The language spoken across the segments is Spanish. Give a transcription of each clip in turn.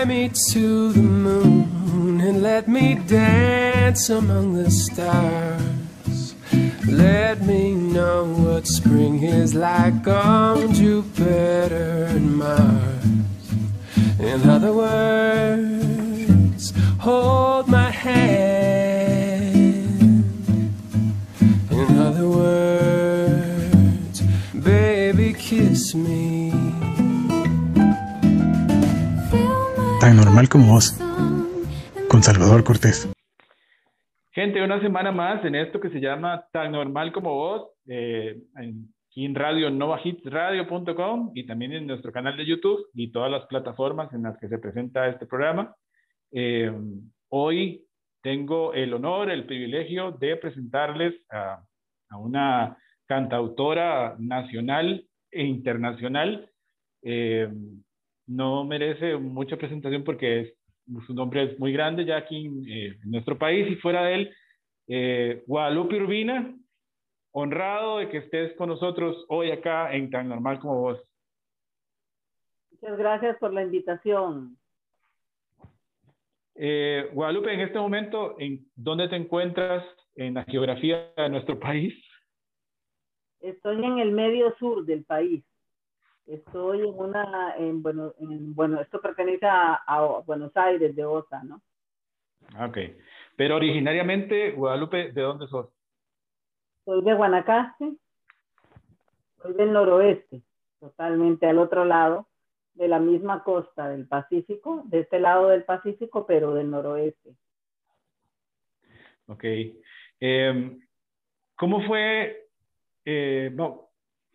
Fly me to the moon and let me dance among the stars. Let me know what spring is like on Jupiter and Mars. In other words, hold my hand. In other words, normal como vos, con Salvador Cortés. Gente, una semana más en esto que se llama Tan Normal como Vos, eh, aquí en radio novahitsradio.com y también en nuestro canal de YouTube y todas las plataformas en las que se presenta este programa. Eh, hoy tengo el honor, el privilegio de presentarles a, a una cantautora nacional e internacional. Eh, no merece mucha presentación porque es, su nombre es muy grande ya aquí eh, en nuestro país y fuera de él. Eh, Guadalupe Urbina, honrado de que estés con nosotros hoy acá en Tan Normal como vos. Muchas gracias por la invitación. Eh, Guadalupe, en este momento, ¿en dónde te encuentras en la geografía de nuestro país? Estoy en el medio sur del país. Estoy en una, en, bueno, en, bueno, esto pertenece a, a, Buenos Aires, de OSA, ¿no? Ok. Pero originariamente, Guadalupe, ¿de dónde sos? Soy de Guanacaste. Soy del noroeste, totalmente al otro lado, de la misma costa del Pacífico, de este lado del Pacífico, pero del noroeste. Ok. Eh, ¿Cómo fue, eh, no,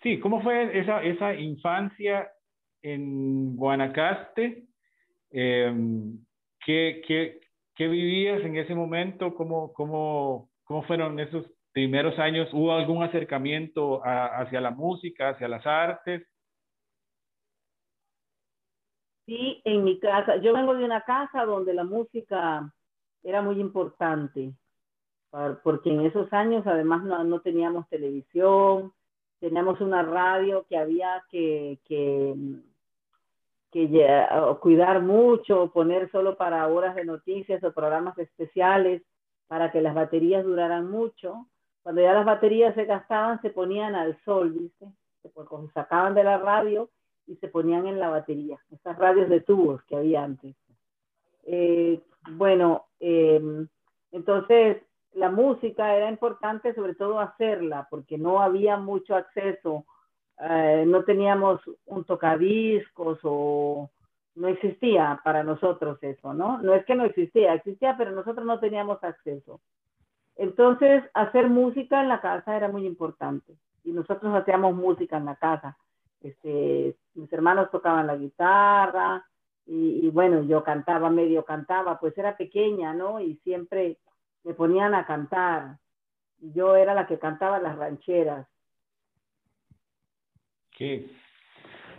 Sí, ¿cómo fue esa, esa infancia en Guanacaste? Eh, ¿qué, qué, qué, vivías en ese momento? ¿Cómo, cómo, ¿Cómo fueron esos primeros años? ¿Hubo algún acercamiento hacia la música, hacia las artes? Sí, en mi casa. Yo vengo de una casa donde la música era muy importante, porque en esos años además no, no teníamos televisión, teníamos una radio que había que, que, que cuidar mucho, poner solo para horas de noticias o programas especiales para que las baterías duraran mucho. Cuando ya las baterías se gastaban, se ponían al sol, ¿viste? Se sacaban de la radio y se ponían en la batería, esas radios de tubos que había antes. Eh, bueno, eh, entonces la música era importante sobre todo hacerla, porque no había mucho acceso, eh, no teníamos un tocadiscos o no existía para nosotros eso, ¿no? No es que no existía, existía, pero nosotros no teníamos acceso. Entonces, hacer música en la casa era muy importante y nosotros hacíamos música en la casa. Este, mis hermanos tocaban la guitarra y, y bueno, yo cantaba, medio cantaba, pues era pequeña, ¿no? Y siempre me ponían a cantar. Yo era la que cantaba las rancheras. Qué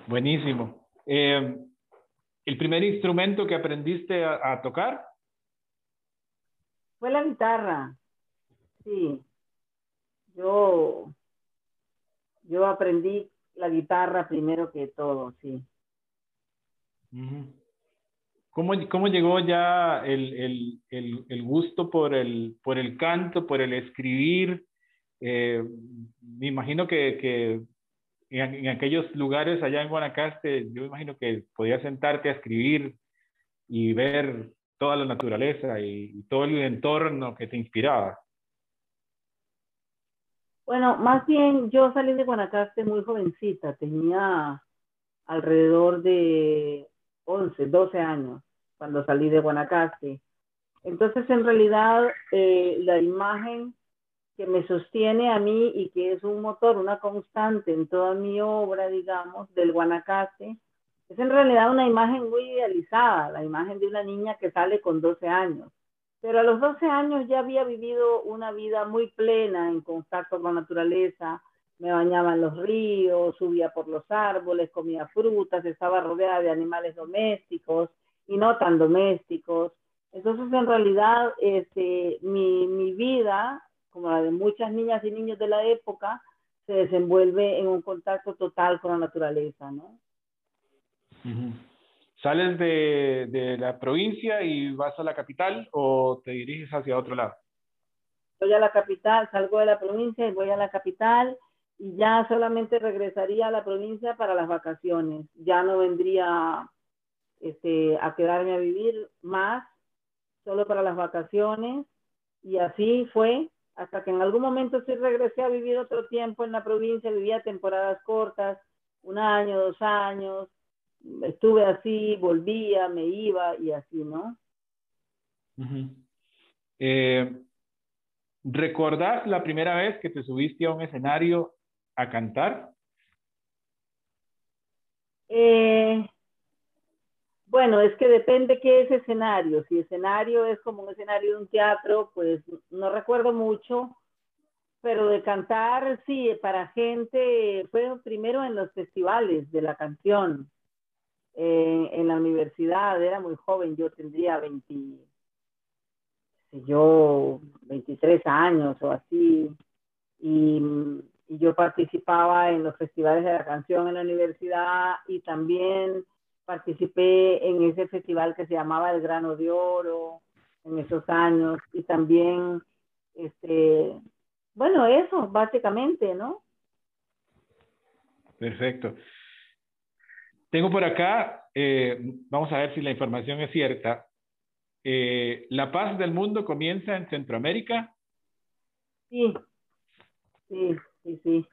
buenísimo. Eh, ¿El primer instrumento que aprendiste a, a, tocar? Fue la guitarra. Sí. Yo, yo aprendí la guitarra primero que todo, sí. Uh -huh. ¿Cómo, ¿Cómo, llegó ya el, el, el, el, gusto por el, por el canto, por el escribir? Eh, me imagino que, que en, aquellos lugares allá en Guanacaste, yo imagino que podías sentarte a escribir y ver toda la naturaleza y, y todo el entorno que te inspiraba. Bueno, más bien yo salí de Guanacaste muy jovencita, tenía alrededor de 11, 12 años cuando salí de Guanacaste. Entonces, en realidad, eh, la imagen que me sostiene a mí y que es un motor, una constante en toda mi obra, digamos, del Guanacaste, es en realidad una imagen muy idealizada, la imagen de una niña que sale con 12 años. Pero a los 12 años ya había vivido una vida muy plena en contacto con la naturaleza, me bañaba en los ríos, subía por los árboles, comía frutas, estaba rodeada de animales domésticos y no tan domésticos. Entonces, en realidad, este, mi, mi vida, como la de muchas niñas y niños de la época, se desenvuelve en un contacto total con la naturaleza, ¿no? Uh -huh. ¿Sales de, de, la provincia y vas a la capital o te diriges hacia otro lado? Voy a la capital, salgo de la provincia y voy a la capital y ya solamente regresaría a la provincia para las vacaciones. Ya no vendría este, a quedarme a vivir más, solo para las vacaciones. Y así fue hasta que en algún momento sí regresé a vivir otro tiempo en la provincia, vivía temporadas cortas, un año, dos años, estuve así, volvía, me iba y así, ¿no? eh, ¿Recordás la primera vez que te subiste a un escenario a cantar? Eh, bueno, es que depende qué es escenario. Si escenario es como un escenario de un teatro, pues no recuerdo mucho, pero de cantar, sí, para gente, fue primero en los festivales de la canción, eh, en la universidad, era muy joven, yo tendría 20, yo, 23 años o así, y y yo participaba en los festivales de la canción en la universidad y también participé en ese festival que se llamaba El Grano de Oro en esos años y también, este, bueno, eso básicamente, ¿no? Perfecto. Tengo por acá, eh, vamos a ver si la información es cierta. Eh, ¿La paz del mundo comienza en Centroamérica? Sí, sí, sí, sí.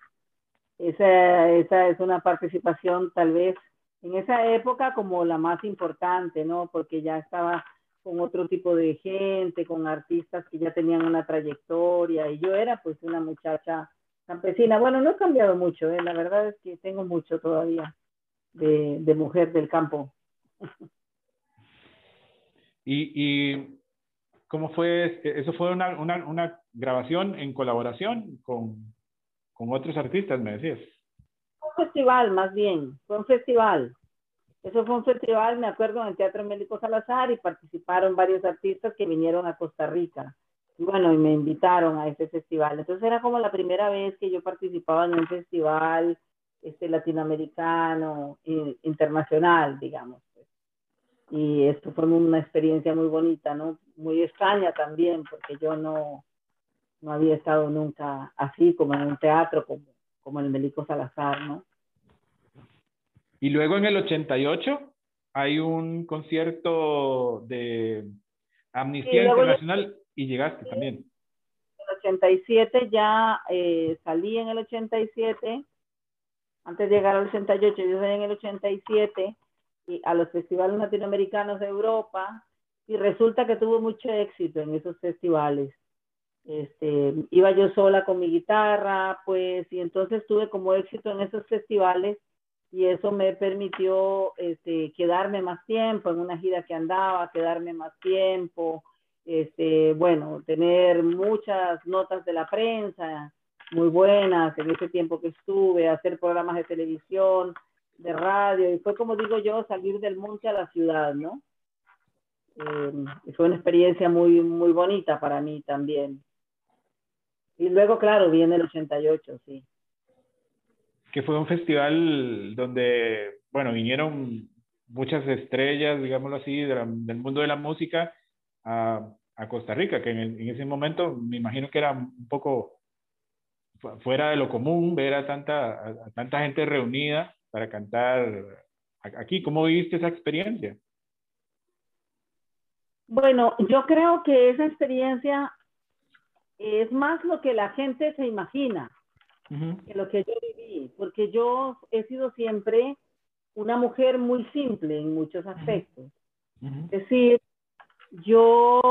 Esa, esa es una participación tal vez en esa época como la más importante, ¿no? Porque ya estaba con otro tipo de gente, con artistas que ya tenían una trayectoria y yo era pues una muchacha campesina. Bueno, no he cambiado mucho, ¿eh? la verdad es que tengo mucho todavía de, mujer del campo. ¿Y, y cómo fue? ¿Eso fue una, una, una grabación en colaboración con, con otros artistas, me decías. Un festival, más bien, fue un festival. Eso fue un festival, me acuerdo, en el Teatro Médico Salazar y participaron varios artistas que vinieron a Costa Rica. Y bueno, y me invitaron a ese festival. Entonces era como la primera vez que yo participaba en un festival este, latinoamericano, internacional, digamos. Pues. Y esto fue una experiencia muy bonita, ¿no? Muy extraña también, porque yo no, no había estado nunca así como en un teatro, como, como en el Melico Salazar, ¿no? Y luego en el 88 hay un concierto de Amnistía Internacional y llegaste también. En el 87 ya eh, salí en el 87, antes de llegar al 88, yo salí en el 87 y a los festivales latinoamericanos de Europa y resulta que tuvo mucho éxito en esos festivales este, iba yo sola con mi guitarra, pues, y entonces tuve como éxito en esos festivales y eso me permitió este, quedarme más tiempo en una gira que andaba, quedarme más tiempo, este, bueno, tener muchas notas de la prensa muy buenas en ese tiempo que estuve, hacer programas de televisión, de radio, y fue como digo yo, salir del monte a la ciudad, ¿no? Eh, fue una experiencia muy, muy bonita para mí también. Y luego, claro, viene el 88, sí. Que fue un festival donde, bueno, vinieron muchas estrellas, digámoslo así, del mundo de la música a, a Costa Rica, que en, ese momento me imagino que era un poco fuera de lo común ver a tanta, a tanta gente reunida para cantar aquí. ¿Cómo viviste esa experiencia? Bueno, yo creo que esa experiencia es más lo que la gente se imagina que lo que yo viví, porque yo he sido siempre una mujer muy simple en muchos aspectos. Es decir, yo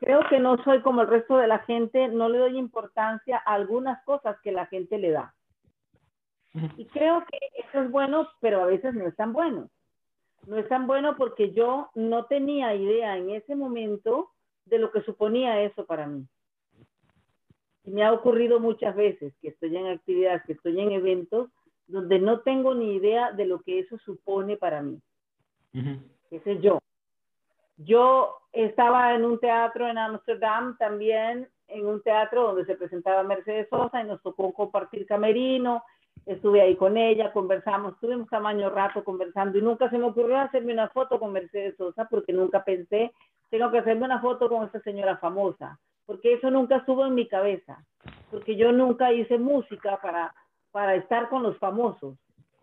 creo que no soy como el resto de la gente, no le doy importancia a algunas cosas que la gente le da. Y creo que eso es bueno, pero a veces no es tan bueno. No es tan bueno porque yo no tenía idea en ese momento de lo que suponía eso para mí. Y me ha ocurrido muchas veces que estoy en actividades, que estoy en eventos donde no tengo ni idea de lo que eso supone para mí. Ese es yo. Yo estaba en un teatro en Amsterdam también, en un teatro donde se presentaba Mercedes Sosa y nos tocó compartir camerino estuve ahí con ella, conversamos, estuvimos tamaño rato conversando y nunca se me ocurrió hacerme una foto con Mercedes Sosa porque nunca pensé, tengo que hacerme una foto con esta señora famosa, porque eso nunca estuvo en mi cabeza, porque yo nunca hice música para, para estar con los famosos.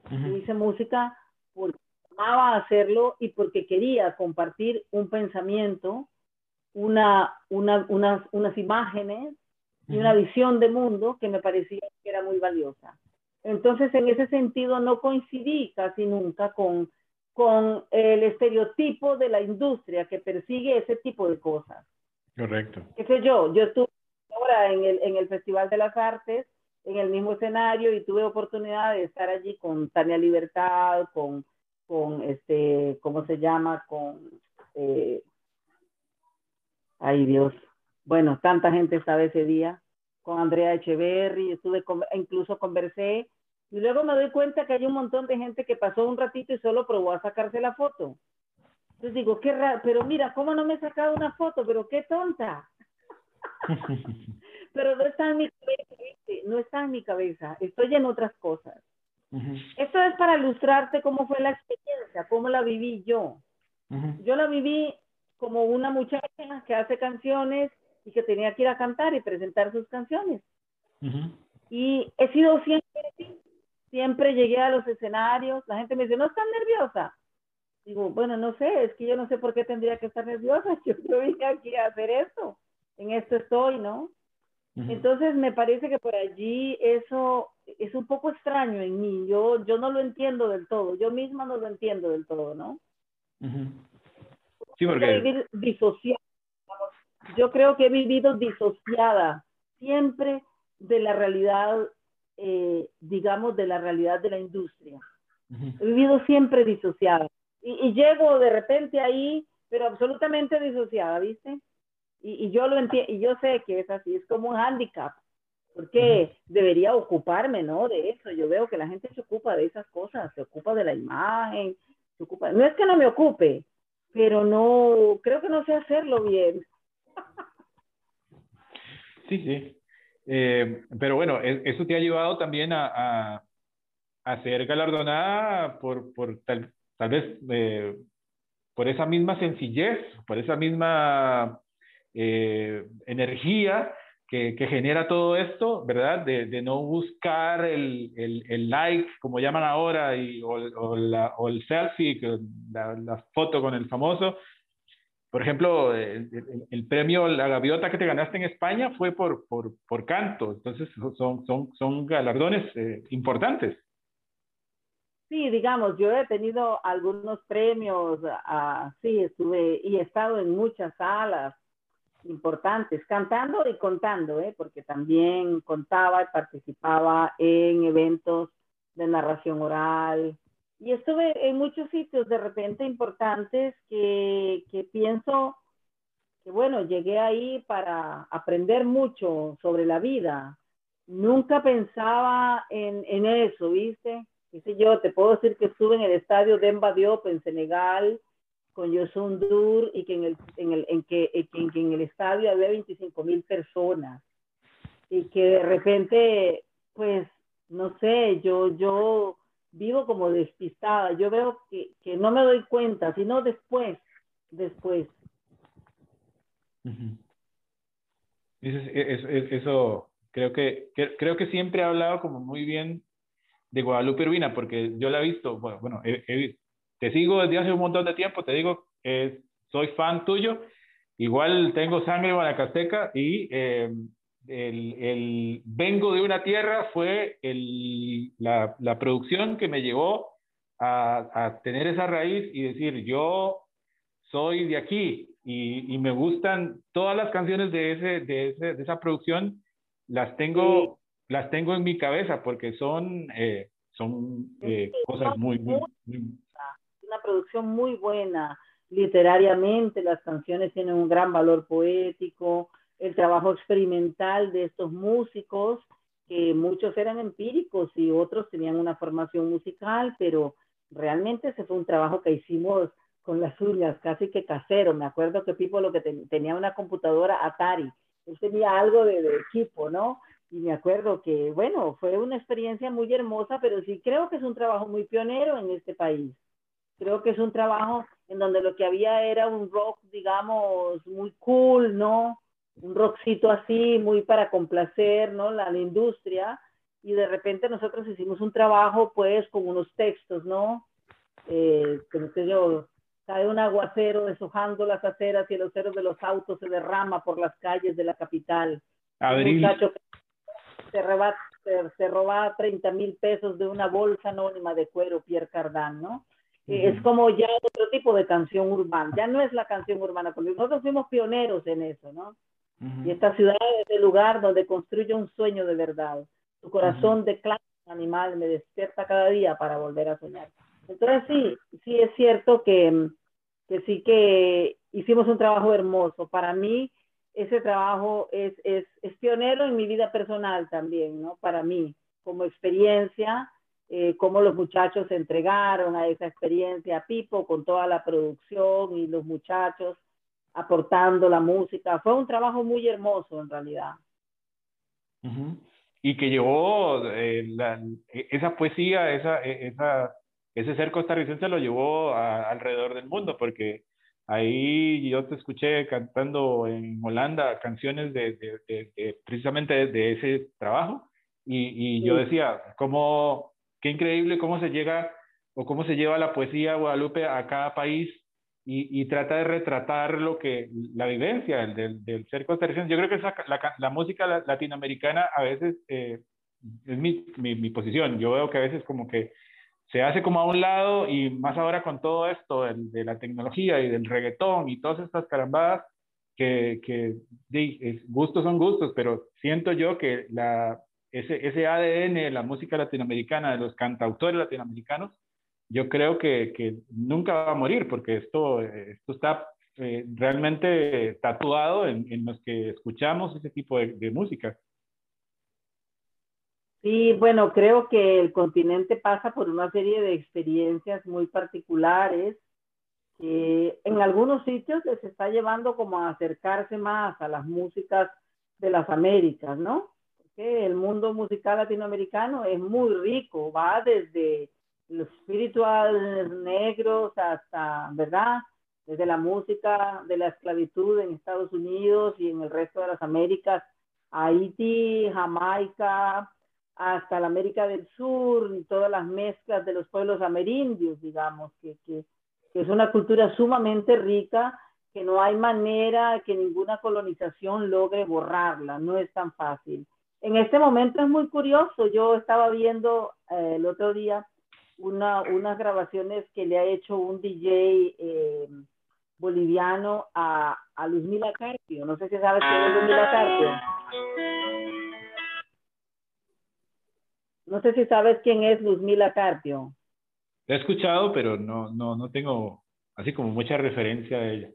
Yo hice música porque amaba hacerlo y porque quería compartir un pensamiento, una, una, unas, unas imágenes y una visión de mundo que me parecía que era muy valiosa. Entonces, en ese sentido, no coincidí casi nunca con, con el estereotipo de la industria que persigue ese tipo de cosas. Correcto. ¿Qué sé yo? Yo estuve ahora en el, en el Festival de las Artes, en el mismo escenario, y tuve oportunidad de estar allí con Tania Libertad, con, con este, ¿cómo se llama? Con, eh, ay Dios, bueno, tanta gente estaba ese día, con Andrea Echeverry, estuve incluso conversé y luego me doy cuenta que hay un montón de gente que pasó un ratito y solo probó a sacarse la foto. Entonces digo, qué raro, pero mira, ¿cómo no me he sacado una foto? Pero qué tonta. pero no está en mi cabeza, no está en mi cabeza, estoy en otras cosas. Esto es para ilustrarte cómo fue la experiencia, cómo la viví yo. Yo la viví como una muchacha que hace canciones y que tenía que ir a cantar y presentar sus canciones. Y he sido siempre Siempre llegué a los escenarios, la gente me dice, ¿no estás nerviosa? Digo, bueno, no sé, es que yo no sé por qué tendría que estar nerviosa. Yo, yo vine aquí a hacer esto, en esto estoy, ¿no? Entonces me parece que por allí eso es un poco extraño en mí. Yo, yo no lo entiendo del todo. Yo misma no lo entiendo del todo, ¿no? Sí, porque... disociada yo creo que he vivido disociada siempre de la realidad, eh, digamos, de la realidad de la industria. He vivido siempre disociada. Y, llego de repente ahí, pero absolutamente disociada, ¿viste? Y, yo lo entiendo, y yo sé que es así, es como un hándicap, porque debería ocuparme, ¿no? De eso. Yo veo que la gente se ocupa de esas cosas, se ocupa de la imagen, se ocupa. No es que no me ocupe, pero no, creo que no sé hacerlo bien. Sí, sí. Eh, pero bueno, e, eso te ha llevado también a, a, ser galardonada por, por tal, tal vez eh, por esa misma sencillez, por esa misma eh, energía que, que, genera todo esto, ¿verdad? De, no buscar el, el, el, like, como llaman ahora, y, o, o, o el selfie, la, foto con el famoso, por ejemplo, el, premio La Gaviota que te ganaste en España fue por, por, por canto, entonces son, son, son galardones eh, importantes. Sí, digamos, yo he tenido algunos premios, uh, sí, estuve y he estado en muchas salas importantes, cantando y contando, ¿eh? porque también contaba y participaba en eventos de narración oral, y estuve en muchos sitios de repente importantes que, que pienso que, bueno, llegué ahí para aprender mucho sobre la vida. Nunca pensaba en, en eso, ¿viste? Dice yo, te puedo decir que estuve en el estadio de Diop en Senegal con Yosun Dur y que en el, en el, en que, en que en el estadio había 25 mil personas y que de repente, pues, no sé, yo, yo vivo como despistada. Yo veo que, que no me doy cuenta, sino después, después. eso, creo que, creo que siempre he hablado como muy bien de Guadalupe Urbina, porque yo la he visto, bueno, bueno te sigo desde hace un montón de tiempo, te digo, soy fan tuyo, igual tengo sangre guanacasteca y eh, el, el, Vengo de una tierra fue el, la, la, producción que me llevó a, a, tener esa raíz y decir, yo soy de aquí y, y me gustan todas las canciones de, ese, de, ese, de esa producción, las tengo, las tengo en mi cabeza porque son, eh, son eh, cosas muy, muy, muy... Una producción muy buena literariamente, las canciones tienen un gran valor poético, el trabajo experimental de estos músicos, que muchos eran empíricos y otros tenían una formación musical, pero realmente ese fue un trabajo que hicimos con las uñas, casi que casero. Me acuerdo que Pipo lo que tenía una computadora Atari, él tenía algo de, equipo, ¿no? y me acuerdo que, bueno, fue una experiencia muy hermosa, pero sí creo que es un trabajo muy pionero en este país. Creo que es un trabajo en donde lo que había era un rock, digamos, muy cool, ¿no? Un rockcito así, muy para complacer, ¿no? La, la industria. Y de repente nosotros hicimos un trabajo, pues, con unos textos, ¿no? Eh, como sé yo, cae un aguacero deshojando las aceras y el acero de los autos se derrama por las calles de la capital. Abril. Un muchacho que se roba, se, se roba 30 mil pesos de una bolsa anónima de cuero, Pierre Cardin, ¿no? Eh, Es como ya otro tipo de canción urbana, ya no es la canción urbana, porque nosotros fuimos pioneros en eso, ¿no? Ujú. Y esta ciudad es el lugar donde construye un sueño de verdad. Tu corazón de clase animal me despierta cada día para volver a soñar. Entonces sí, sí es cierto que, que sí que hicimos un trabajo hermoso. Para mí ese trabajo es, es, es pionero en mi vida personal también, ¿no? Para mí, como experiencia, eh, cómo los muchachos se entregaron a esa experiencia, Pipo con toda la producción y los muchachos aportando la música. Fue un trabajo muy hermoso en realidad. Y que llevó eh, la- esa poesía, esa, e- esa, ese ser costarricense lo llevó a- alrededor del mundo, porque ahí yo te escuché cantando en Holanda canciones de, de- de- de- precisamente de, ese trabajo, y, y yo Sí. decía, cómo, qué increíble cómo se llega o cómo se lleva la poesía Guadalupe a cada país y, y trata de retratar lo que la vivencia del, del, ser costarricense. Yo creo que esa, la, la música la- latinoamericana a veces eh, es mi, mi, mi posición. Yo veo que a veces como que se hace como a un lado y más ahora con todo esto del- de la tecnología y del reggaetón y todas estas carambadas que, que es- gustos son gustos, pero siento yo que la, ese, ese ADN de la música latinoamericana, de los cantautores latinoamericanos, yo creo que, que nunca va a morir porque esto, eh, esto está eh, realmente tatuado en, en los que escuchamos ese tipo de, de música. Sí, bueno, creo que el continente pasa por una serie de experiencias muy particulares que en algunos sitios se está llevando como a acercarse más a las músicas de las Américas, ¿no? Porque el mundo musical latinoamericano es muy rico, va desde los espirituales negros hasta, ¿verdad? Desde la música de la esclavitud en Estados Unidos y en el resto de las Américas, Haití, Jamaica, hasta la América del Sur y todas las mezclas de los pueblos amerindios, digamos, que, que, que es una cultura sumamente rica, que no hay manera que ninguna colonización logre borrarla, no es tan fácil. En este momento es muy curioso, yo estaba viendo eh, el otro día una, unas grabaciones que le ha hecho un DJ eh, boliviano a, a Luzmila Carpio, no sé si sabes quién es Luzmila Carpio. No sé si sabes quién es Luzmila Carpio. He escuchado, pero no, no, no tengo así como mucha referencia de ella.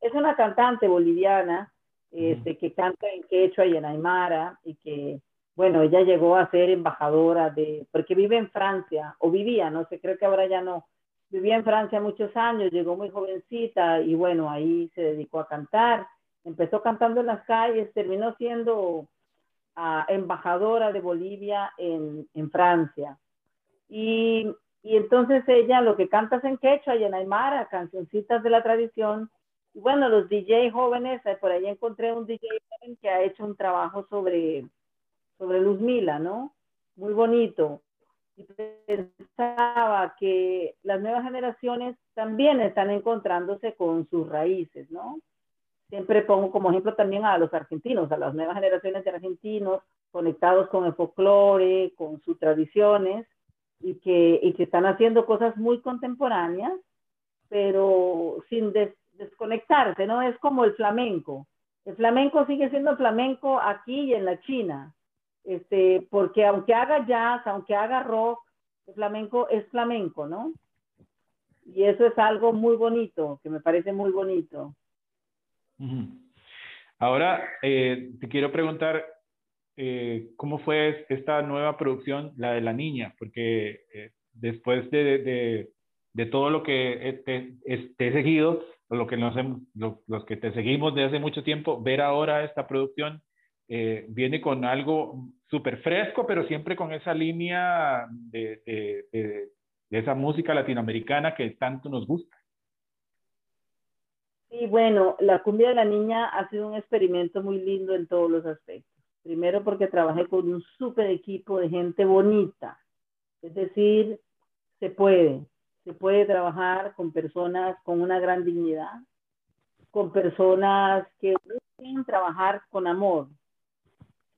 Es una cantante boliviana este, que canta en quechua y en aymara y que, bueno, ella llegó a ser embajadora de, porque vive en Francia, o vivía, no sé, creo que ahora ya no, vivía en Francia muchos años, llegó muy jovencita y bueno, ahí se dedicó a cantar, empezó cantando en las calles, terminó siendo uh, embajadora de Bolivia en, Francia. Y, y, entonces ella lo que canta es en quechua y en aymara, cancioncitas de la tradición. Y bueno, los DJ jóvenes, eh, por ahí encontré un DJ joven que ha hecho un trabajo sobre, sobre Luzmila, ¿no? Muy bonito. Y pensaba que las nuevas generaciones también están encontrándose con sus raíces, ¿no? Siempre pongo como ejemplo también a los argentinos, a las nuevas generaciones de argentinos conectados con el folclore, con sus tradiciones y que, y que están haciendo cosas muy contemporáneas, pero sin des, desconectarse, ¿no? Es como el flamenco. El flamenco sigue siendo flamenco aquí y en la China, este, porque aunque haga jazz, aunque haga rock, el flamenco es flamenco, ¿no? Y eso es algo muy bonito, que me parece muy bonito. Ahora, eh, te quiero preguntar, eh, ¿cómo fue esta nueva producción, la de la niña? Porque eh, después de, de, todo lo que te, te he seguido, lo que nos lo, los que te seguimos desde hace mucho tiempo, ver ahora esta producción eh, viene con algo súper fresco, pero siempre con esa línea de, de, de, esa música latinoamericana que tanto nos gusta. Sí, bueno, la cumbia de la niña ha sido un experimento muy lindo en todos los aspectos. Primero porque trabajé con un súper equipo de gente bonita. Es decir, se puede, se puede trabajar con personas con una gran dignidad, con personas que quieren trabajar con amor,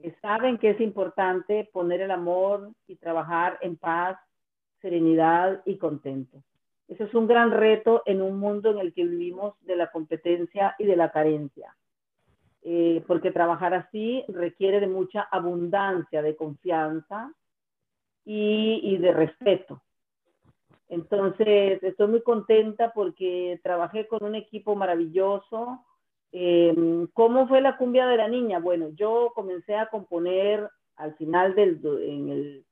que saben que es importante poner el amor y trabajar en paz, serenidad y contento. Eso es un gran reto en un mundo en el que vivimos de la competencia y de la carencia, eh, porque trabajar así requiere de mucha abundancia de confianza y, y de respeto. Entonces, estoy muy contenta porque trabajé con un equipo maravilloso. Eh, ¿Cómo fue la cumbia de la niña? Bueno, yo comencé a componer al final del, en el,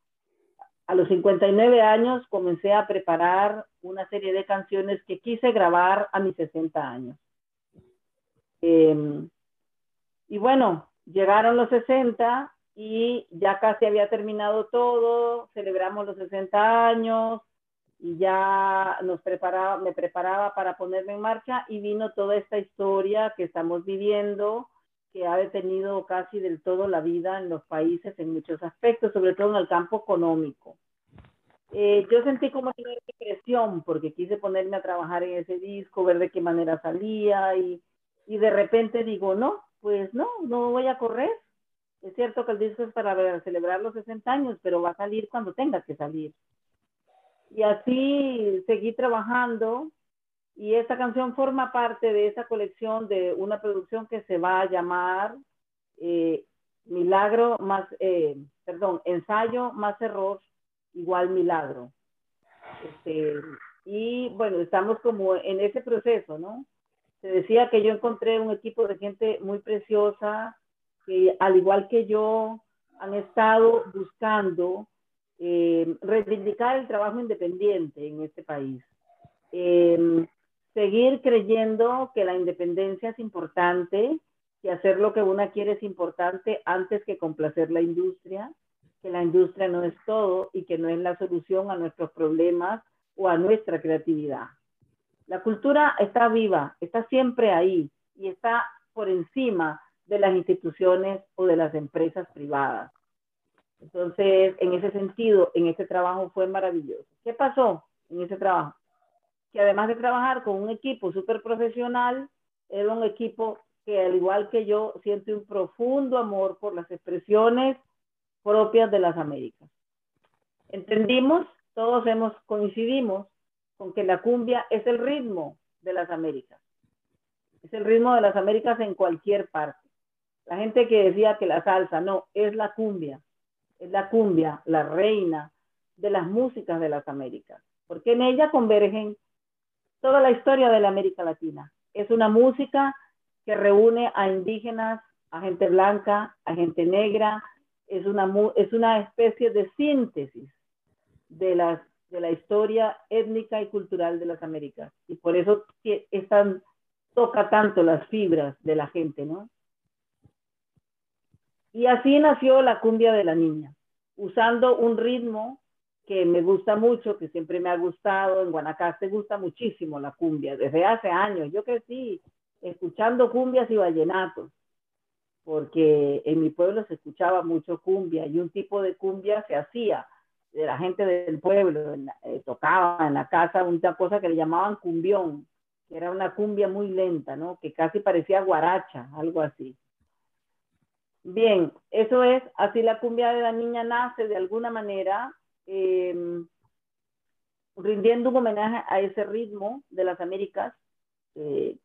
a los 59 años, comencé a preparar una serie de canciones que quise grabar a mis 60 años. Eh, y bueno, llegaron los 60 y ya casi había terminado todo, celebramos los 60 años, y ya nos preparaba, me preparaba para ponerme en marcha y vino toda esta historia que estamos viviendo, que ha detenido casi del todo la vida en los países en muchos aspectos, sobre todo en el campo económico. Eh, yo sentí como una presión porque quise ponerme a trabajar en ese disco, ver de qué manera salía y, y de repente digo, no, pues no, no voy a correr. Es cierto que el disco es para celebrar los 60 años, pero va a salir cuando tenga que salir. Y así seguí trabajando y esta canción forma parte de esa colección de una producción que se va a llamar eh, Milagro más, eh, perdón, ensayo más error igual milagro. Este, y bueno, estamos como en ese proceso, ¿no? Se decía que yo encontré un equipo de gente muy preciosa que al igual que yo han estado buscando eh, reivindicar el trabajo independiente en este país, eh, seguir creyendo que la independencia es importante, que hacer lo que una quiere es importante antes que complacer la industria, que la industria no es todo y que no es la solución a nuestros problemas o a nuestra creatividad. La cultura está viva, está siempre ahí y está por encima de las instituciones o de las empresas privadas. Entonces, en ese sentido, en ese trabajo fue maravilloso. ¿Qué pasó en ese trabajo? Que además de trabajar con un equipo súper profesional, era un equipo que al igual que yo siente un profundo amor por las expresiones propias de las Américas. Entendimos, todos hemos coincidimos con que la cumbia es el ritmo de las Américas. Es el ritmo de las Américas en cualquier parte. La gente que decía que la salsa, no, es la cumbia es la cumbia, la reina de las músicas de las Américas, porque en ella convergen toda la historia de la América Latina. Es una música que reúne a indígenas, a gente blanca, a gente negra, es una, es una especie de síntesis de, las, de la historia étnica y cultural de las Américas. Y por eso es toca tanto las fibras de la gente, ¿no? Y así nació la cumbia de la niña, usando un ritmo que me gusta mucho, que siempre me ha gustado. En Guanacaste gusta muchísimo la cumbia, desde hace años. Yo crecí escuchando cumbias y vallenatos, porque en mi pueblo se escuchaba mucho cumbia y un tipo de cumbia se hacía de la gente del pueblo, eh, tocaba en la casa una cosa que le llamaban cumbión, que era una cumbia muy lenta, ¿no? Que casi parecía guaracha, algo así. Bien, eso es, así la cumbia de la niña nace de alguna manera, em, rindiendo un homenaje a ese ritmo de las Américas eh,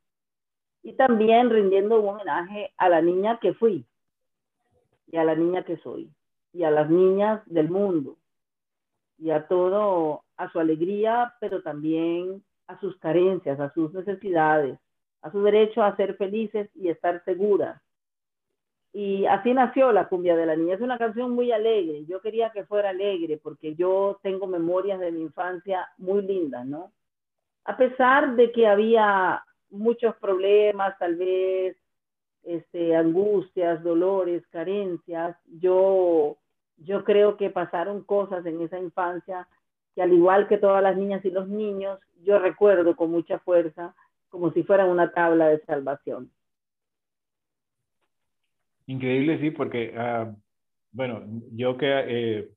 y también rindiendo un homenaje a la niña que fui y a la niña que soy y a las niñas del mundo y a todo, a su alegría, pero también a sus carencias, a sus necesidades, a su derecho a ser felices y estar seguras y así nació la cumbia de la niña. Es una canción muy alegre. Yo quería que fuera alegre porque yo tengo memorias de mi infancia muy lindas, ¿no? A pesar de que había muchos problemas, tal vez este, angustias, dolores, carencias. Yo, yo creo que pasaron cosas en esa infancia que al igual que todas las niñas y los niños, yo recuerdo con mucha fuerza como si fuera una tabla de salvación. Increíble, sí, porque, ah, bueno, yo que eh,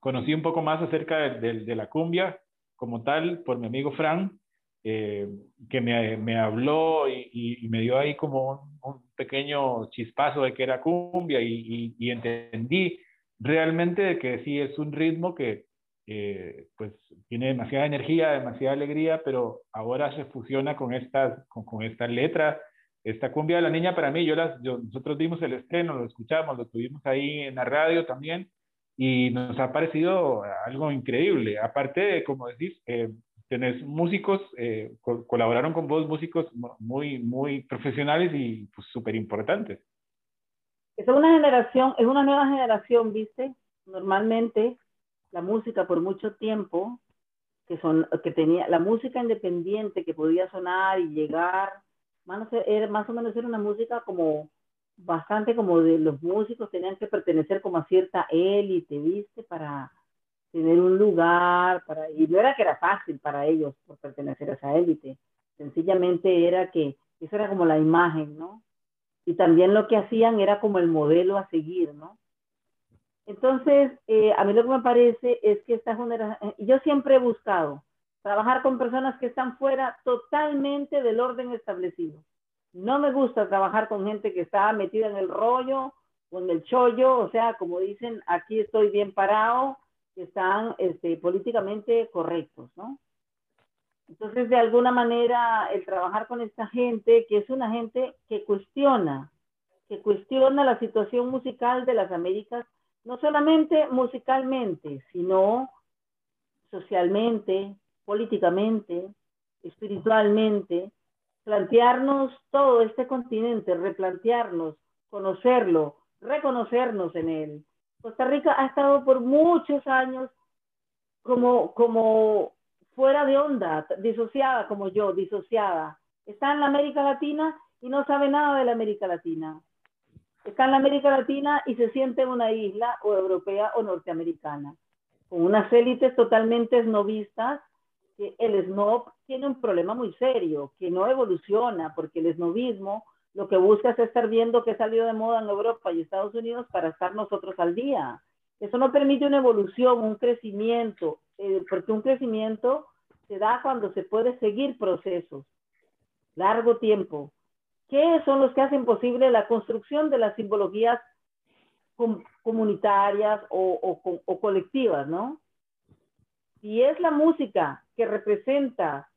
conocí un poco más acerca de, la cumbia como tal por mi amigo Fran, eh, que me, me habló y, me dio ahí como un, pequeño chispazo de que era cumbia y, y, entendí realmente de que sí es un ritmo que eh, pues tiene demasiada energía, demasiada alegría, pero ahora se fusiona con estas, con, con estas letras. Esta cumbia de la niña para mí, yo las, nosotros vimos el estreno, lo escuchamos, lo tuvimos ahí en la radio también y nos ha parecido algo increíble. Aparte, como decís, eh, tenés músicos, eh, colaboraron con vos músicos muy, muy profesionales y pues súper importantes. Es una generación, es una nueva generación, ¿viste? Normalmente la música por mucho tiempo, que, son, que tenía la música independiente que podía sonar y llegar, más, o menos era una música como bastante como de los músicos tenían que pertenecer como a cierta élite, ¿viste? Para, tener un lugar, para, y no era que era fácil para ellos por pertenecer a esa élite, sencillamente era que eso era como la imagen, ¿no? Y también lo que hacían era como el modelo a seguir, ¿no? Entonces, eh, a mí lo que me parece es que esta generación, yo siempre he buscado trabajar con personas que están fuera totalmente del orden establecido. No me gusta trabajar con gente que está metida en el rollo en el chollo, o sea, como dicen, aquí estoy bien parado, que están este, políticamente correctos, ¿no? Entonces, de alguna manera, el trabajar con esta gente, que es una gente que cuestiona, que cuestiona la situación musical de las Américas, no solamente musicalmente, sino socialmente, políticamente, espiritualmente, plantearnos todo este continente, replantearnos, conocerlo, reconocernos en él, Costa Rica ha estado por muchos años como, como fuera de onda, disociada como yo, disociada. Está en la América Latina y no sabe nada de la América Latina. Está en la América Latina y se siente una isla o europea o norteamericana, con unas élites totalmente esnovistas, que el snob tiene un problema muy serio, que no evoluciona, porque el esnovismo lo que busca es estar viendo que salió de moda en Europa y Estados Unidos para estar nosotros al día. Eso no permite una evolución, un crecimiento, eh, porque un crecimiento se da cuando se puede seguir procesos, largo tiempo. ¿Qué son los que hacen posible la construcción de las simbologías comunitarias o, o colectivas, no? Y es la música que representa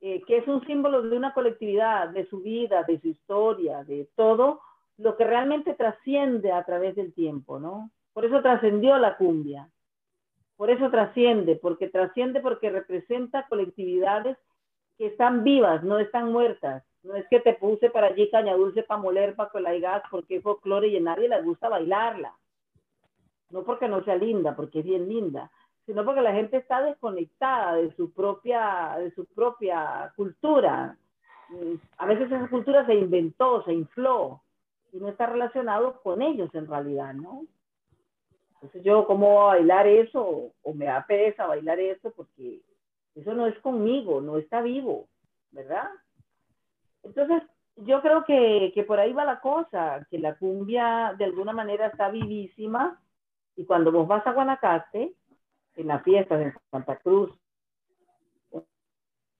eh, que es un símbolo de una colectividad, de su vida, de su historia, de todo, lo que realmente trasciende a través del tiempo, ¿no? Por eso trascendió la cumbia, por eso trasciende, porque trasciende porque representa colectividades que están vivas, no están muertas. No es que te puse para allí caña dulce para moler, para gas, porque es folclore y a nadie le gusta bailarla. No porque no sea linda, porque es bien linda, sino porque la gente está desconectada de su propia, de su propia cultura. Mm, a veces esa cultura se inventó, se infló y no está relacionado con ellos en realidad, ¿no? Entonces yo, ¿cómo voy a bailar eso? O me da pereza bailar eso porque eso no es conmigo, no está vivo, ¿verdad? Entonces, yo creo que, que por ahí va la cosa, que la cumbia de alguna manera está vivísima y cuando vos vas a Guanacaste, en las fiestas en Santa Cruz,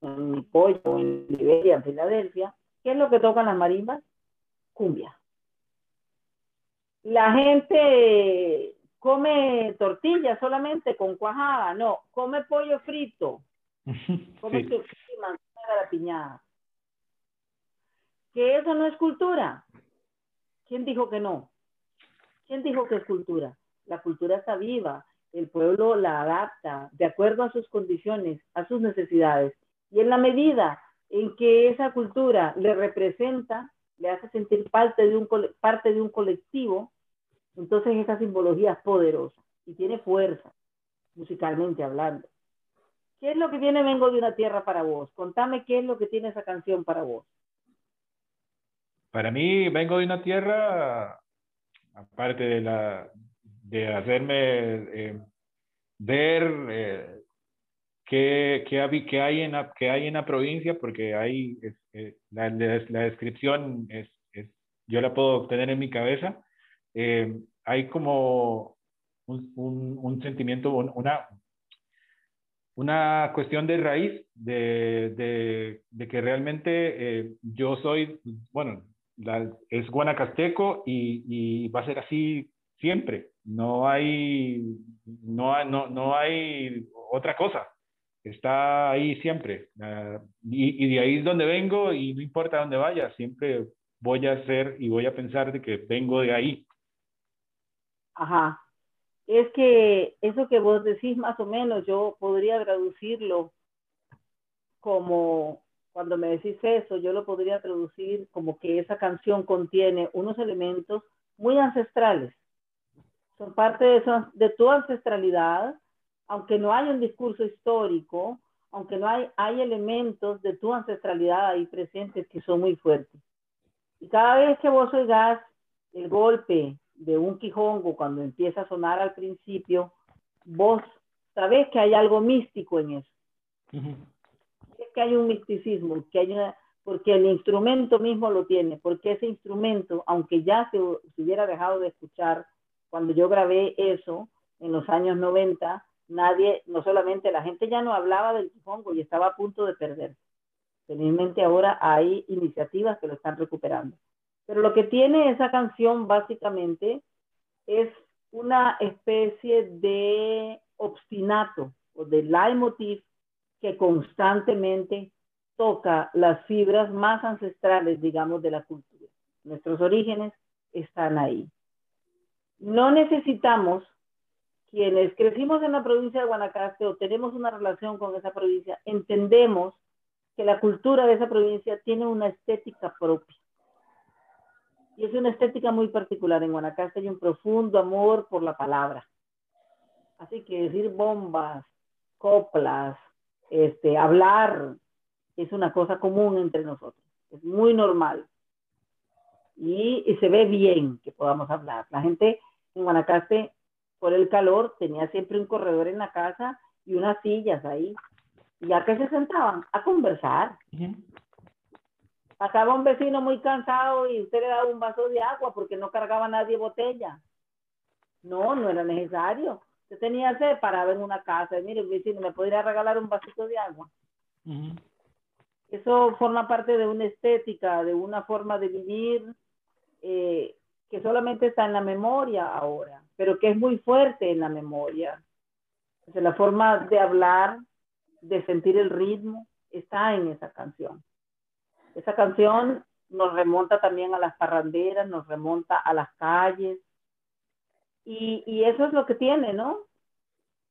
en Pollo, en Liberia, en Filadelfia, ¿qué es lo que tocan las marimbas? Cumbia. La gente come tortilla solamente con cuajada, no, come pollo frito, come sí. de la piñada. Que eso no es cultura. ¿Quién dijo que no? ¿Quién dijo que es cultura? La cultura está viva, el pueblo la adapta de acuerdo a sus condiciones, a sus necesidades. Y en la medida en que esa cultura le representa, le hace sentir parte de un, parte de un colectivo, entonces esa simbología es poderosa y tiene fuerza, musicalmente hablando. ¿Qué es lo que tiene Vengo de una tierra para vos? Contame qué es lo que tiene esa canción para vos. para mí vengo de una tierra, aparte de, la, de hacerme eh, ver eh, qué, qué, hay en la, qué hay en la provincia, porque hay, eh, la, la, descripción es, es, yo la puedo tener en mi cabeza, hay como un, un, un sentimiento, una, una cuestión de raíz, de, de, de que realmente yo soy, bueno, es guanacasteco y, y, va a ser así siempre. No hay, no, no, no hay otra cosa. Está ahí siempre. Uh, y, de ahí es donde vengo y no importa dónde vaya, siempre voy a ser y voy a pensar de que vengo de ahí. Ajá. Es que eso que vos decís más o menos, yo podría traducirlo como cuando me decís eso, yo lo podría traducir como que esa canción contiene unos elementos muy ancestrales. Son parte de, eso, de tu ancestralidad, aunque no hay un discurso histórico, aunque no hay, hay elementos de tu ancestralidad ahí presentes que son muy fuertes. Y cada vez que vos oigas el golpe de un quijongo cuando empieza a sonar al principio, vos sabés que hay algo místico en eso. Uh -huh que hay un misticismo, que hay una, porque el instrumento mismo lo tiene, porque ese instrumento, aunque ya se, se, hubiera dejado de escuchar cuando yo grabé eso en los años 90, nadie, no solamente la gente ya no hablaba del quifongo y estaba a punto de perder. Felizmente ahora hay iniciativas que lo están recuperando. Pero lo que tiene esa canción básicamente es una especie de obstinato o de leitmotiv que constantemente toca las fibras más ancestrales, digamos, de la cultura. Nuestros orígenes están ahí. No necesitamos, quienes crecimos en la provincia de Guanacaste o tenemos una relación con esa provincia, entendemos que la cultura de esa provincia tiene una estética propia. Y es una estética muy particular. En Guanacaste hay un profundo amor por la palabra. Así que decir bombas, coplas, este, hablar es una cosa común entre nosotros, es muy normal. Y, y, se ve bien que podamos hablar. La gente en Guanacaste, por el calor, tenía siempre un corredor en la casa y unas sillas ahí. Y ya que se sentaban a conversar. Uh -huh. Pasaba un vecino muy cansado y usted le daba un vaso de agua porque no cargaba nadie botella. No, no era necesario. Yo tenía sed, paraba en una casa y mire, vecino, ¿me podría regalar un vasito de agua? Uh -huh. Eso forma parte de una estética, de una forma de vivir eh, que solamente está en la memoria ahora, pero que es muy fuerte en la memoria. O sea, la forma de hablar, de sentir el ritmo, está en esa canción. Esa canción nos remonta también a las parranderas, nos remonta a las calles, y, y, eso es lo que tiene, ¿no?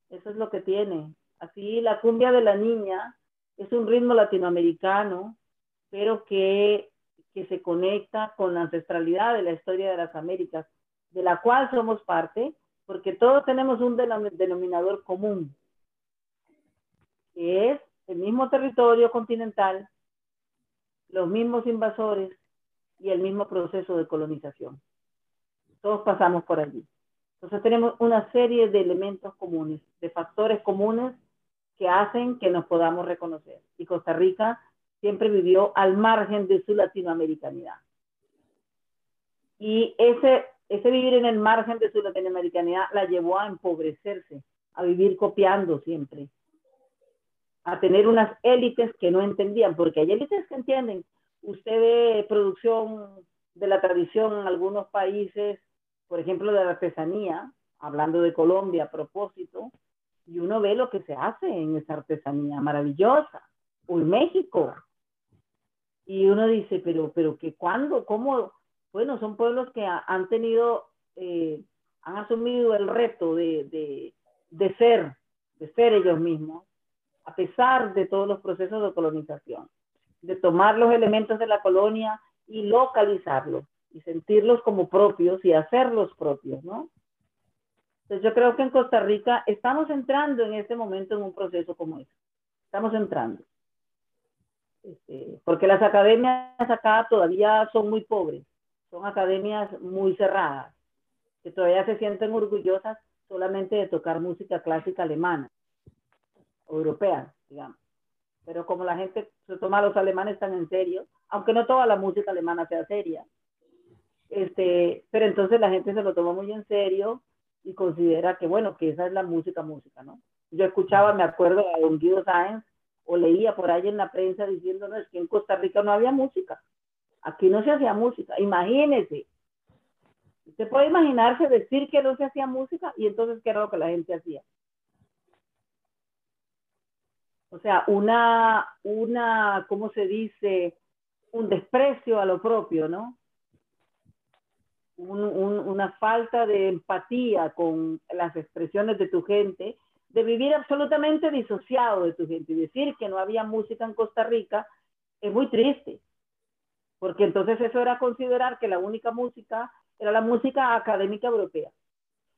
Eso es lo que tiene. Así la cumbia de la niña es un ritmo latinoamericano, pero que, que se conecta con la ancestralidad de la historia de las Américas, de la cual somos parte, porque todos tenemos un denominador común, que es el mismo territorio continental, los mismos invasores y el mismo proceso de colonización. Todos pasamos por allí. Entonces tenemos una serie de elementos comunes, de factores comunes que hacen que nos podamos reconocer. Y Costa Rica siempre vivió al margen de su latinoamericanidad. Y ese, ese vivir en el margen de su latinoamericanidad la llevó a empobrecerse, a vivir copiando siempre, a tener unas élites que no entendían, porque hay élites que entienden. Usted ve producción de la tradición en algunos países por ejemplo, de la artesanía, hablando de Colombia a propósito, y uno ve lo que se hace en esa artesanía maravillosa, o en México. Y uno dice, pero, pero que cuándo, cómo, bueno, son pueblos que ha, han tenido, eh, han asumido el reto de, de, de ser, de ser ellos mismos, a pesar de todos los procesos de colonización, de tomar los elementos de la colonia y localizarlos y sentirlos como propios y hacerlos propios, ¿no? Entonces yo creo que en Costa Rica estamos entrando en este momento en un proceso como ese. Estamos entrando. Este, porque las academias acá todavía son muy pobres, son academias muy cerradas, que todavía se sienten orgullosas solamente de tocar música clásica alemana, europea, digamos. Pero como la gente se toma a los alemanes tan en serio, aunque no toda la música alemana sea seria, este, pero entonces la gente se lo toma muy en serio y considera que, bueno, que esa es la música, música, ¿no? Yo escuchaba, me acuerdo, a don Guido Sáenz, o leía por ahí en la prensa diciéndonos que en Costa Rica no había música. Aquí no se hacía música. Imagínese. Usted puede imaginarse decir que no se hacía música y entonces qué era lo que la gente hacía. O sea, una, una, ¿cómo se dice? Un desprecio a lo propio, ¿no? una falta de empatía con las expresiones de tu gente, de vivir absolutamente disociado de tu gente y decir que no había música en Costa Rica es muy triste, porque entonces eso era considerar que la única música era la música académica europea.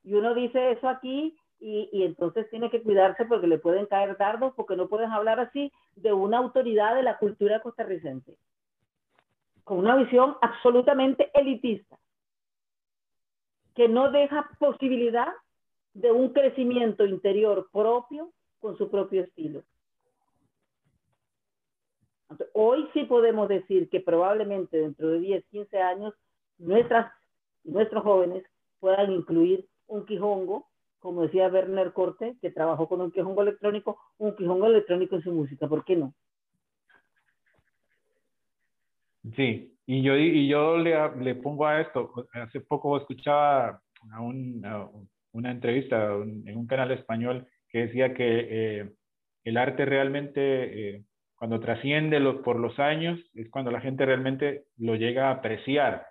Y uno dice eso aquí y, entonces tiene que cuidarse porque le pueden caer dardos, porque no puedes hablar así de una autoridad de la cultura costarricense, con una visión absolutamente elitista que no deja posibilidad de un crecimiento interior propio con su propio estilo. Hoy sí podemos decir que probablemente dentro de 10, 15 años nuestras, nuestros jóvenes puedan incluir un quijongo, como decía Werner Corte, que trabajó con un quijongo electrónico, un quijongo electrónico en su música. ¿Por qué no? Sí, y yo, y yo le, le pongo a esto, hace poco escuchaba a, un, una entrevista en un canal español que decía que eh, el arte realmente, eh, cuando trasciende por los años, es cuando la gente realmente lo llega a apreciar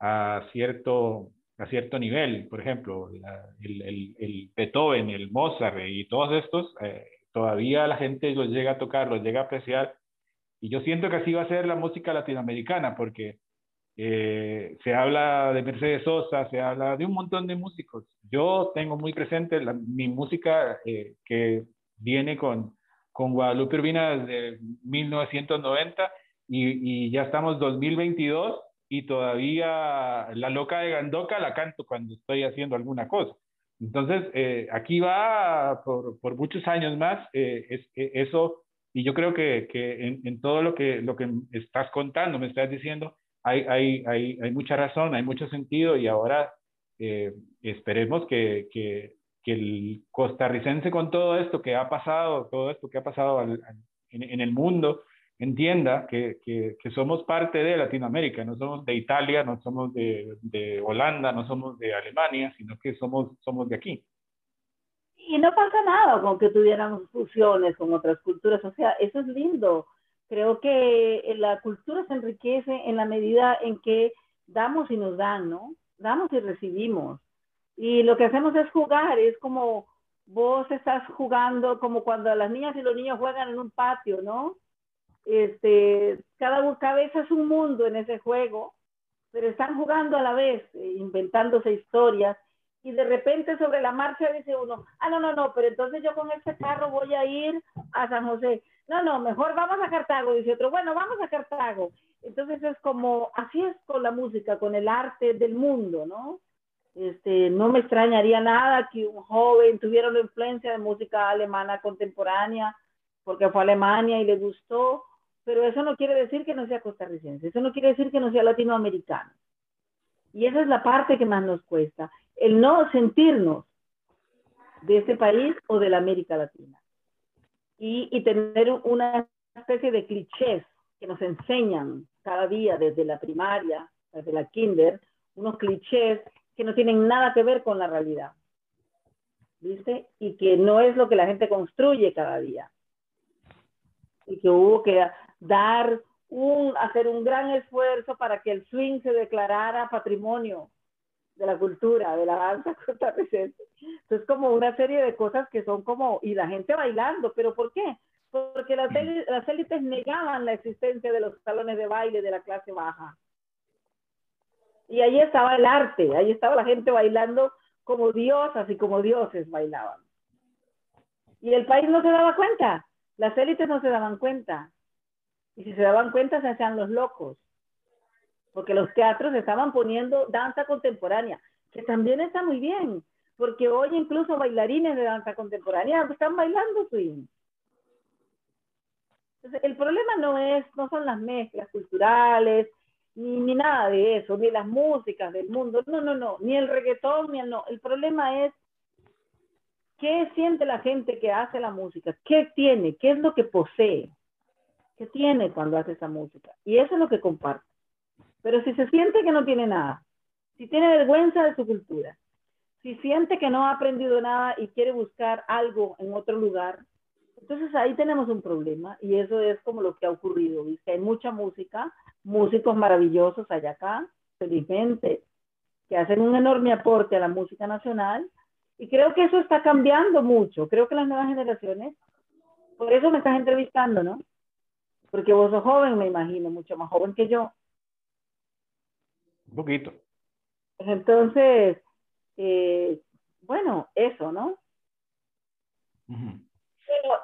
a cierto, a cierto nivel. Por ejemplo, el, el, el, Beethoven, el Mozart y todos estos, eh, todavía la gente los llega a tocar, los llega a apreciar y yo siento que así va a ser la música latinoamericana, porque eh, se habla de Mercedes Sosa, se habla de un montón de músicos. Yo tengo muy presente mi música eh, que viene con, con Guadalupe Urbina desde 1990 y, ya estamos 2022 y todavía la loca de Gandoca la canto cuando estoy haciendo alguna cosa. Entonces, eh, aquí va por, por, muchos años más es, eso y yo creo que, que en, en, todo lo que, lo que estás contando, me estás diciendo, hay, hay, hay, hay mucha razón, hay mucho sentido y ahora eh, esperemos que, que, que, el costarricense con todo esto que ha pasado, todo esto que ha pasado al, en, en, el mundo, entienda que, que, somos parte de Latinoamérica, no somos de Italia, no somos de, de Holanda, no somos de Alemania, sino que somos, somos de aquí y no pasa nada con que tuviéramos fusiones con otras culturas, o sea, eso es lindo. Creo que la cultura se enriquece en la medida en que damos y nos dan, ¿no? Damos y recibimos. Y lo que hacemos es jugar, es como vos estás jugando como cuando las niñas y los niños juegan en un patio, ¿no? Este, cada cabeza es un mundo en ese juego, pero están jugando a la vez, eh, inventándose historias y de repente sobre la marcha dice uno, ah, no, no, no, pero entonces yo con este carro voy a ir a San José. No, no, mejor vamos a Cartago, dice otro, bueno, vamos a Cartago. Entonces es como, así es con la música, con el arte del mundo, ¿no? Este, no me extrañaría nada que un joven tuviera una influencia de música alemana contemporánea, porque fue a Alemania y le gustó, pero eso no quiere decir que no sea costarricense, eso no quiere decir que no sea latinoamericano. Y esa es la parte que más nos cuesta el no sentirnos de este país o de la América Latina. Y, y, tener una especie de clichés que nos enseñan cada día desde la primaria, desde la kinder, unos clichés que no tienen nada que ver con la realidad. ¿Viste? Y que no es lo que la gente construye cada día. Y que hubo que dar un, hacer un gran esfuerzo para que el swing se declarara patrimonio de la cultura, de la danza costarricense. Entonces, como una serie de cosas que son como, y la gente bailando, pero ¿por qué? Porque las, las élites negaban la existencia de los salones de baile de la clase baja. Y ahí estaba el arte, ahí estaba la gente bailando como diosas y como dioses bailaban. Y el país no se daba cuenta, las élites no se daban cuenta. Y si se daban cuenta, se hacían los locos. Porque los teatros estaban poniendo danza contemporánea, que también está muy bien. Porque hoy incluso bailarines de danza contemporánea están bailando swing. Entonces, el problema no es, no son las mezclas culturales, ni, ni nada de eso, ni las músicas del mundo, no, no, no, ni el reggaetón, ni el no. El problema es qué siente la gente que hace la música, qué tiene, qué es lo que posee, qué tiene cuando hace esa música. Y eso es lo que comparte. Pero si se siente que no tiene nada, si tiene vergüenza de su cultura, si siente que no ha aprendido nada y quiere buscar algo en otro lugar, entonces ahí tenemos un problema y eso es como lo que ha ocurrido. ¿viste? Hay mucha música, músicos maravillosos allá acá, felizmente, que hacen un enorme aporte a la música nacional y creo que eso está cambiando mucho. Creo que las nuevas generaciones, por eso me estás entrevistando, ¿no? Porque vos sos joven, me imagino, mucho más joven que yo. Un poquito. Entonces, eh, bueno, eso, ¿no?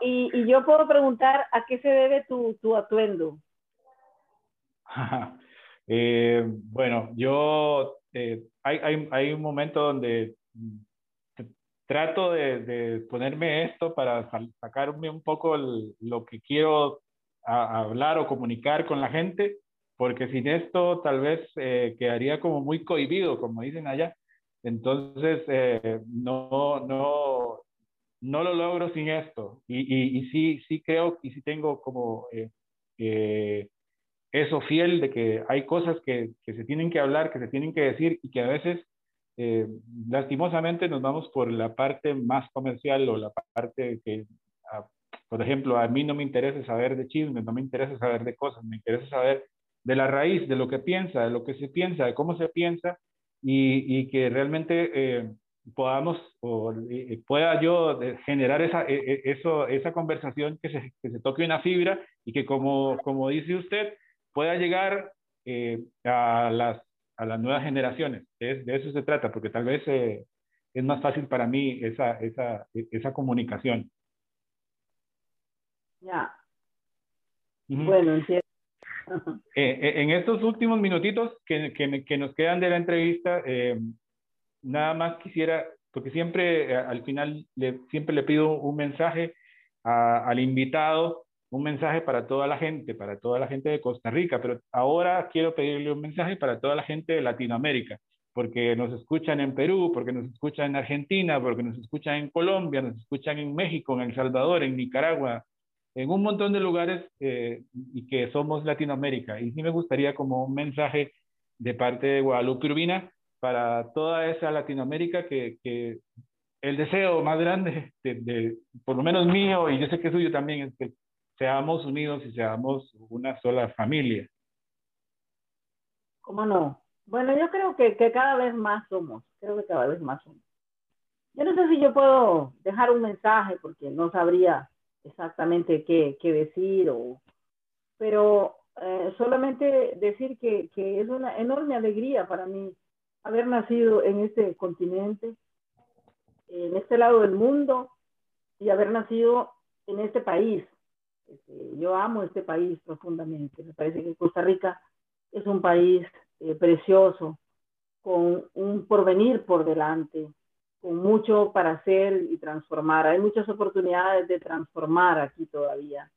y, y, yo puedo preguntar a qué se debe tu, tu atuendo. eh, bueno, yo eh, hay, hay, hay, un momento donde trato de, de, ponerme esto para sacarme un poco lo que quiero hablar o comunicar con la gente, porque sin esto tal vez eh, quedaría como muy cohibido, como dicen allá. Entonces, eh, no, no, no lo logro sin esto. Y, y, y sí, sí creo y sí tengo como eh, eh, eso fiel de que hay cosas que, que, se tienen que hablar, que se tienen que decir y que a veces eh, lastimosamente nos vamos por la parte más comercial o la parte que, a, por ejemplo, a mí no me interesa saber de chismes, no me interesa saber de cosas, me interesa saber de la raíz, de lo que piensa, de lo que se piensa, de cómo se piensa y, y que realmente eh, podamos o eh, pueda yo generar esa, e, e, eso, esa conversación que se, que se, toque una fibra y que como, como dice usted, pueda llegar eh, a, las, a las nuevas generaciones. Es, de eso se trata, porque tal vez eh, es más fácil para mí esa, esa, esa comunicación. Ya. Bueno, entiendo. En estos últimos minutitos que, que, que, nos quedan de la entrevista, nada más quisiera, porque siempre eh, al final le, siempre le pido un mensaje a, al invitado, un mensaje para toda la gente, para toda la gente de Costa Rica, pero ahora quiero pedirle un mensaje para toda la gente de Latinoamérica, porque nos escuchan en Perú, porque nos escuchan en Argentina, porque nos escuchan en Colombia, nos escuchan en México, en El Salvador, en Nicaragua, en un montón de lugares eh, y que somos Latinoamérica. Y sí me gustaría como un mensaje de parte de Guadalupe Urbina para toda esa Latinoamérica que, que el deseo más grande, de, por lo menos mío, y yo sé que suyo también, es que seamos unidos y seamos una sola familia. ¿Cómo no? Bueno, yo creo que, que cada vez más somos, creo que cada vez más somos. Yo no sé si yo puedo dejar un mensaje porque no sabría exactamente qué, qué decir, o, pero eh, solamente decir que, que es una enorme alegría para mí haber nacido en este continente, en este lado del mundo y haber nacido en este país. Este, yo amo este país profundamente. Me parece que Costa Rica es un país eh, precioso, con un porvenir por delante, con mucho para hacer y transformar. Hay muchas oportunidades de transformar aquí todavía.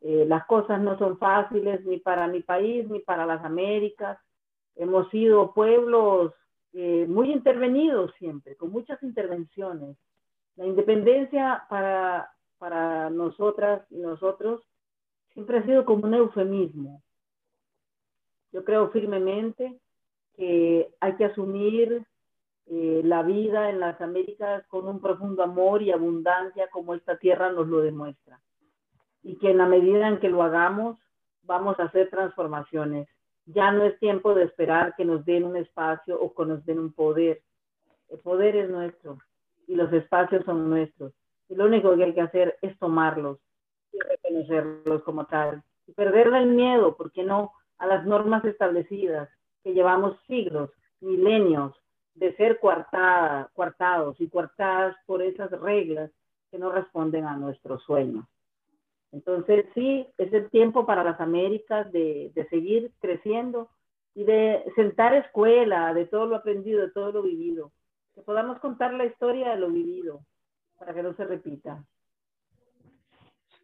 Eh, las cosas no son fáciles ni para mi país ni para las Américas hemos sido pueblos eh, muy intervenidos siempre, con muchas intervenciones. La independencia para, para nosotras y nosotros siempre ha sido como un eufemismo. Yo creo firmemente que hay que asumir eh, la vida en las Américas con un profundo amor y abundancia como esta tierra nos lo demuestra. Y que en la medida en que lo hagamos, vamos a hacer transformaciones ya no es tiempo de esperar que nos den un espacio o que nos den un poder. El poder es nuestro y los espacios son nuestros. Y lo único que hay que hacer es tomarlos y reconocerlos como tal. Y perderle el miedo, ¿por qué no?, a las normas establecidas que llevamos siglos, milenios, de ser coartada, coartados y coartadas por esas reglas que no responden a nuestros sueños. Entonces, sí, es el tiempo para las Américas de, de seguir creciendo y de sentar escuela, de todo lo aprendido, de todo lo vivido. Que podamos contar la historia de lo vivido para que no se repita.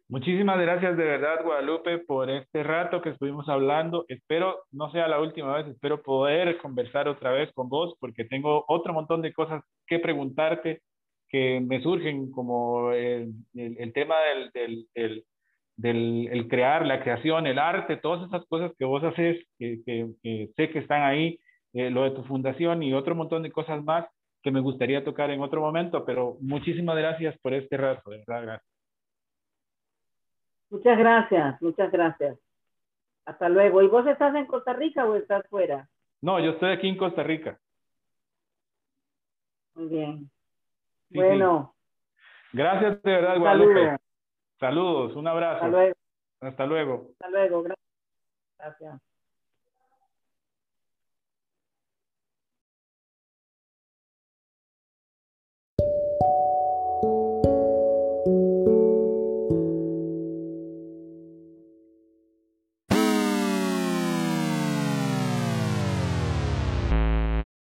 Muchísimas gracias de verdad, Guadalupe, por este rato que estuvimos hablando. Espero, no sea la última vez, espero poder conversar otra vez con vos porque tengo otro montón de cosas que preguntarte que me surgen, como el, el, tema del, del, del, del el crear, la creación, el arte, todas esas cosas que vos haces, que, que, sé que están ahí, eh, lo de tu fundación y otro montón de cosas más que me gustaría tocar en otro momento, pero muchísimas gracias por este rato, de verdad, gracias. Muchas gracias, muchas gracias. Hasta luego. ¿Y vos estás en Costa Rica o estás fuera? No, yo estoy aquí en Costa Rica. Muy bien. bueno. Gracias de verdad, Guadalupe. Saludos, un abrazo. Hasta luego. Hasta luego. Hasta luego, gracias.